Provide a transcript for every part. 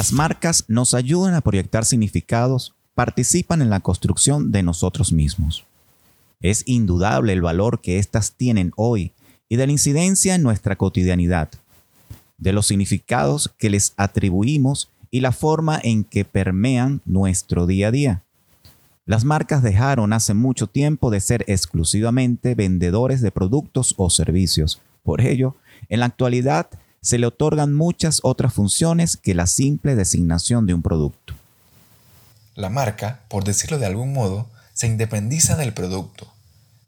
Las marcas nos ayudan a proyectar significados, participan en la construcción de nosotros mismos. Es indudable el valor que éstas tienen hoy y de la incidencia en nuestra cotidianidad, de los significados que les atribuimos y la forma en que permean nuestro día a día. Las marcas dejaron hace mucho tiempo de ser exclusivamente vendedores de productos o servicios. Por ello, en la actualidad se le otorgan muchas otras funciones que la simple designación de un producto. La marca, por decirlo de algún modo, se independiza del producto.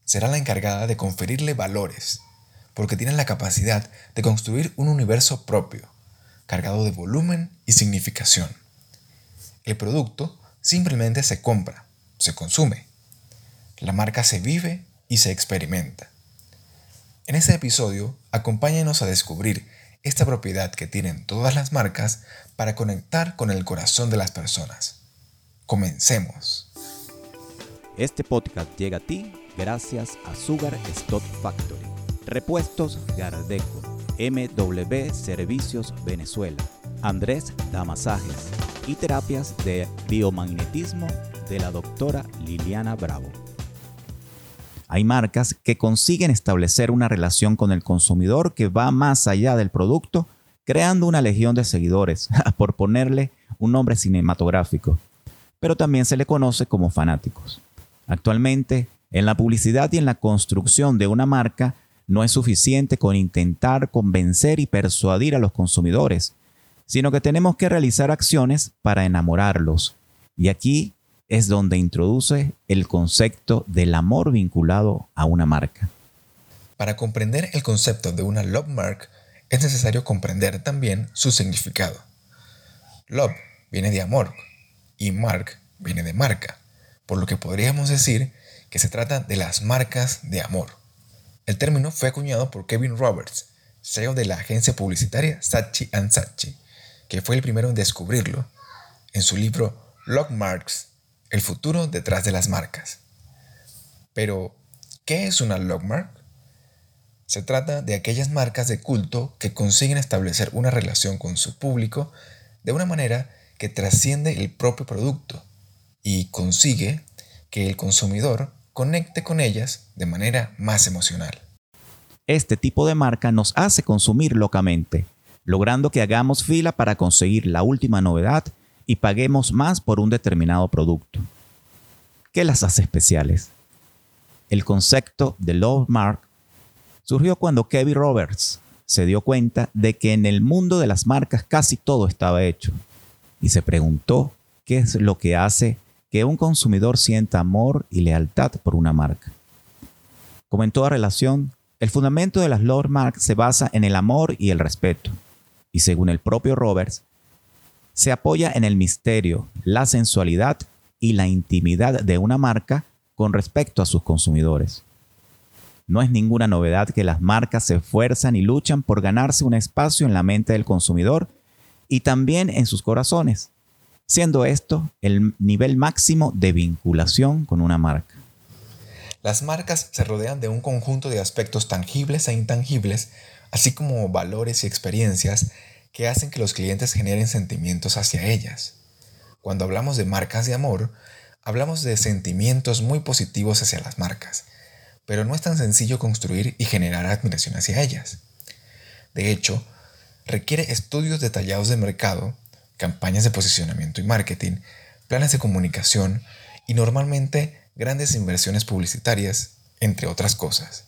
Será la encargada de conferirle valores, porque tiene la capacidad de construir un universo propio, cargado de volumen y significación. El producto simplemente se compra, se consume. La marca se vive y se experimenta. En este episodio, acompáñenos a descubrir esta propiedad que tienen todas las marcas para conectar con el corazón de las personas. Comencemos. Este podcast llega a ti gracias a Sugar Stock Factory. Repuestos Gardeco, MW Servicios Venezuela, Andrés Damasajes y terapias de biomagnetismo de la doctora Liliana Bravo. Hay marcas que consiguen establecer una relación con el consumidor que va más allá del producto, creando una legión de seguidores, por ponerle un nombre cinematográfico, pero también se le conoce como fanáticos. Actualmente, en la publicidad y en la construcción de una marca, no es suficiente con intentar convencer y persuadir a los consumidores, sino que tenemos que realizar acciones para enamorarlos. Y aquí es donde introduce el concepto del amor vinculado a una marca. Para comprender el concepto de una love mark, es necesario comprender también su significado. Love viene de amor y mark viene de marca, por lo que podríamos decir que se trata de las marcas de amor. El término fue acuñado por Kevin Roberts, CEO de la agencia publicitaria Saatchi Saatchi, que fue el primero en descubrirlo en su libro Love Marks el futuro detrás de las marcas. Pero, ¿qué es una logmark? Se trata de aquellas marcas de culto que consiguen establecer una relación con su público de una manera que trasciende el propio producto y consigue que el consumidor conecte con ellas de manera más emocional. Este tipo de marca nos hace consumir locamente, logrando que hagamos fila para conseguir la última novedad y paguemos más por un determinado producto. ¿Qué las hace especiales? El concepto de Love Mark surgió cuando Kevin Roberts se dio cuenta de que en el mundo de las marcas casi todo estaba hecho y se preguntó qué es lo que hace que un consumidor sienta amor y lealtad por una marca. Como en toda relación, el fundamento de las Love Mark se basa en el amor y el respeto. Y según el propio Roberts, se apoya en el misterio, la sensualidad y la intimidad de una marca con respecto a sus consumidores. No es ninguna novedad que las marcas se esfuerzan y luchan por ganarse un espacio en la mente del consumidor y también en sus corazones, siendo esto el nivel máximo de vinculación con una marca. Las marcas se rodean de un conjunto de aspectos tangibles e intangibles, así como valores y experiencias que hacen que los clientes generen sentimientos hacia ellas. Cuando hablamos de marcas de amor, hablamos de sentimientos muy positivos hacia las marcas, pero no es tan sencillo construir y generar admiración hacia ellas. De hecho, requiere estudios detallados de mercado, campañas de posicionamiento y marketing, planes de comunicación y normalmente grandes inversiones publicitarias, entre otras cosas.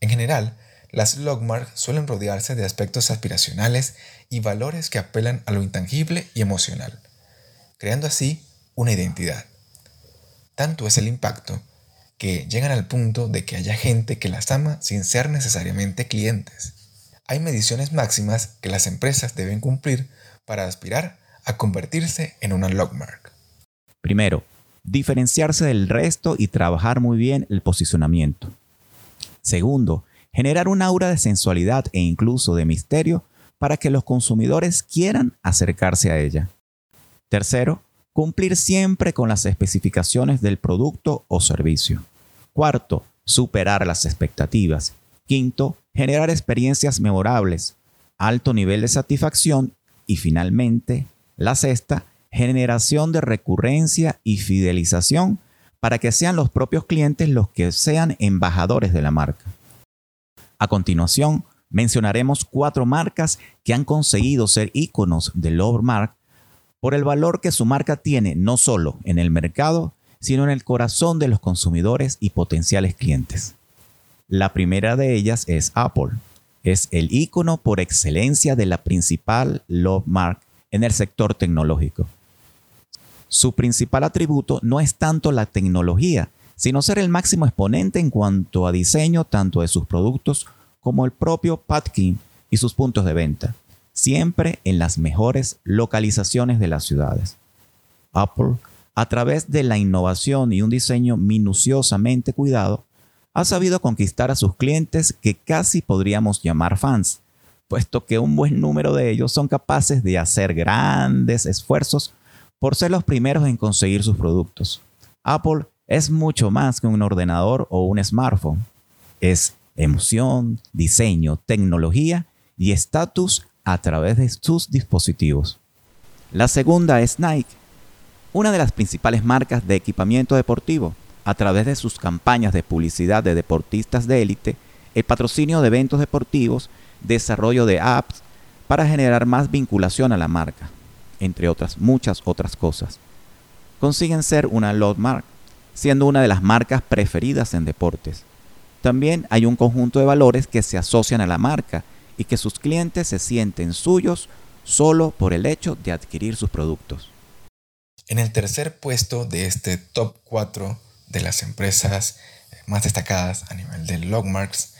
En general, las logmarks suelen rodearse de aspectos aspiracionales y valores que apelan a lo intangible y emocional, creando así una identidad. Tanto es el impacto que llegan al punto de que haya gente que las ama sin ser necesariamente clientes. Hay mediciones máximas que las empresas deben cumplir para aspirar a convertirse en una logmark. Primero, diferenciarse del resto y trabajar muy bien el posicionamiento. Segundo, generar un aura de sensualidad e incluso de misterio para que los consumidores quieran acercarse a ella. Tercero, cumplir siempre con las especificaciones del producto o servicio. Cuarto, superar las expectativas. Quinto, generar experiencias memorables, alto nivel de satisfacción y finalmente, La sexta, generación de recurrencia y fidelización para que sean los propios clientes los que sean embajadores de la marca. A continuación, mencionaremos cuatro marcas que han conseguido ser íconos de Love Mark por el valor que su marca tiene no solo en el mercado, sino en el corazón de los consumidores y potenciales clientes. La primera de ellas es Apple. Es el ícono por excelencia de la principal Love Mark en el sector tecnológico. Su principal atributo no es tanto la tecnología, sino ser el máximo exponente en cuanto a diseño tanto de sus productos como el propio Patkin y sus puntos de venta, siempre en las mejores localizaciones de las ciudades. Apple, a través de la innovación y un diseño minuciosamente cuidado, ha sabido conquistar a sus clientes que casi podríamos llamar fans, puesto que un buen número de ellos son capaces de hacer grandes esfuerzos por ser los primeros en conseguir sus productos. Apple es mucho más que un ordenador o un smartphone. Es emoción, diseño, tecnología y estatus a través de sus dispositivos. La segunda es Nike, una de las principales marcas de equipamiento deportivo, a través de sus campañas de publicidad de deportistas de élite, el patrocinio de eventos deportivos, desarrollo de apps para generar más vinculación a la marca entre otras muchas otras cosas. Consiguen ser una Lot Mark, siendo una de las marcas preferidas en deportes. También hay un conjunto de valores que se asocian a la marca y que sus clientes se sienten suyos solo por el hecho de adquirir sus productos. En el tercer puesto de este top 4 de las empresas más destacadas a nivel de logmarks,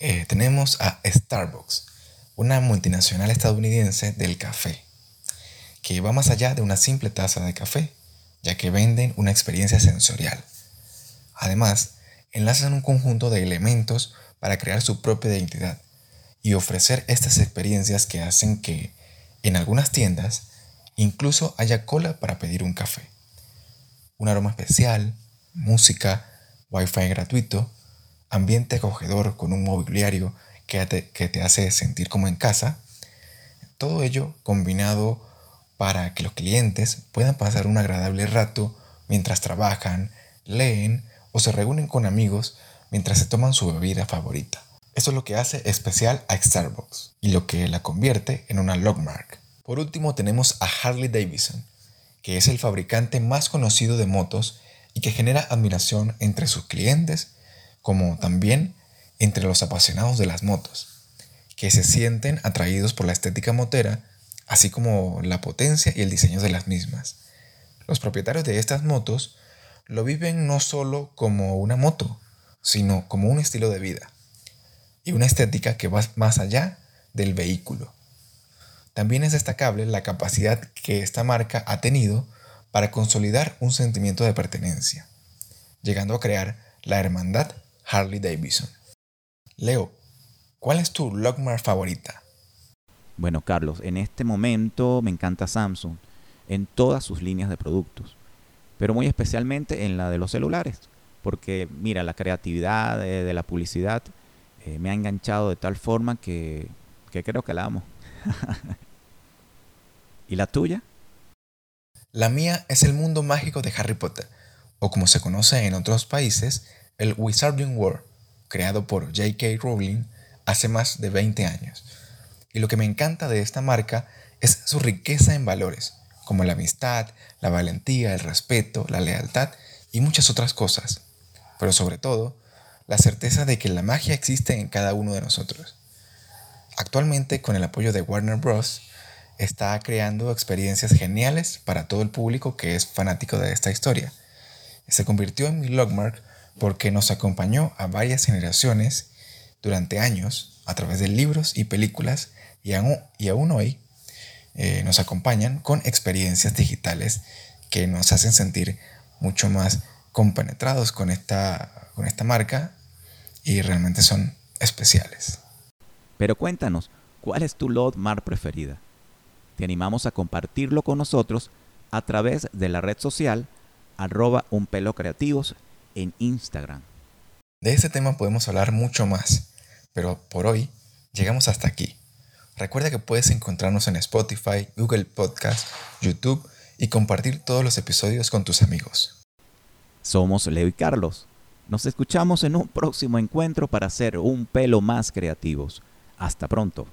eh, tenemos a Starbucks, una multinacional estadounidense del café que va más allá de una simple taza de café, ya que venden una experiencia sensorial. Además, enlazan un conjunto de elementos para crear su propia identidad y ofrecer estas experiencias que hacen que, en algunas tiendas, incluso haya cola para pedir un café. Un aroma especial, música, wifi gratuito, ambiente acogedor con un mobiliario que te, que te hace sentir como en casa, todo ello combinado para que los clientes puedan pasar un agradable rato mientras trabajan, leen o se reúnen con amigos mientras se toman su bebida favorita. Eso es lo que hace especial a Starbucks y lo que la convierte en una logmark. Por último tenemos a Harley Davidson, que es el fabricante más conocido de motos y que genera admiración entre sus clientes como también entre los apasionados de las motos, que se sienten atraídos por la estética motera así como la potencia y el diseño de las mismas. Los propietarios de estas motos lo viven no solo como una moto, sino como un estilo de vida y una estética que va más allá del vehículo. También es destacable la capacidad que esta marca ha tenido para consolidar un sentimiento de pertenencia, llegando a crear la hermandad Harley Davidson. Leo, ¿cuál es tu Lockmar favorita? Bueno, Carlos, en este momento me encanta Samsung en todas sus líneas de productos, pero muy especialmente en la de los celulares, porque mira, la creatividad de, la publicidad eh, me ha enganchado de tal forma que, que creo que la amo. ¿Y la tuya? La mía es el mundo mágico de Harry Potter, o como se conoce en otros países, el Wizarding World, creado por J.K. Rowling hace más de 20 años. Y lo que me encanta de esta marca es su riqueza en valores, como la amistad, la valentía, el respeto, la lealtad y muchas otras cosas. Pero sobre todo, la certeza de que la magia existe en cada uno de nosotros. Actualmente, con el apoyo de Warner Bros., está creando experiencias geniales para todo el público que es fanático de esta historia. Se convirtió en mi logmark porque nos acompañó a varias generaciones durante años a través de libros y películas y aún, hoy eh, nos acompañan con experiencias digitales que nos hacen sentir mucho más compenetrados con esta, con esta marca y realmente son especiales. Pero cuéntanos, ¿cuál es tu Lord Mar preferida? Te animamos a compartirlo con nosotros a través de la red social arroba un pelo creativos en Instagram. De este tema podemos hablar mucho más, pero por hoy llegamos hasta aquí. Recuerda que puedes encontrarnos en Spotify, Google Podcast, YouTube y compartir todos los episodios con tus amigos. Somos Leo y Carlos. Nos escuchamos en un próximo encuentro para ser un pelo más creativos. Hasta pronto.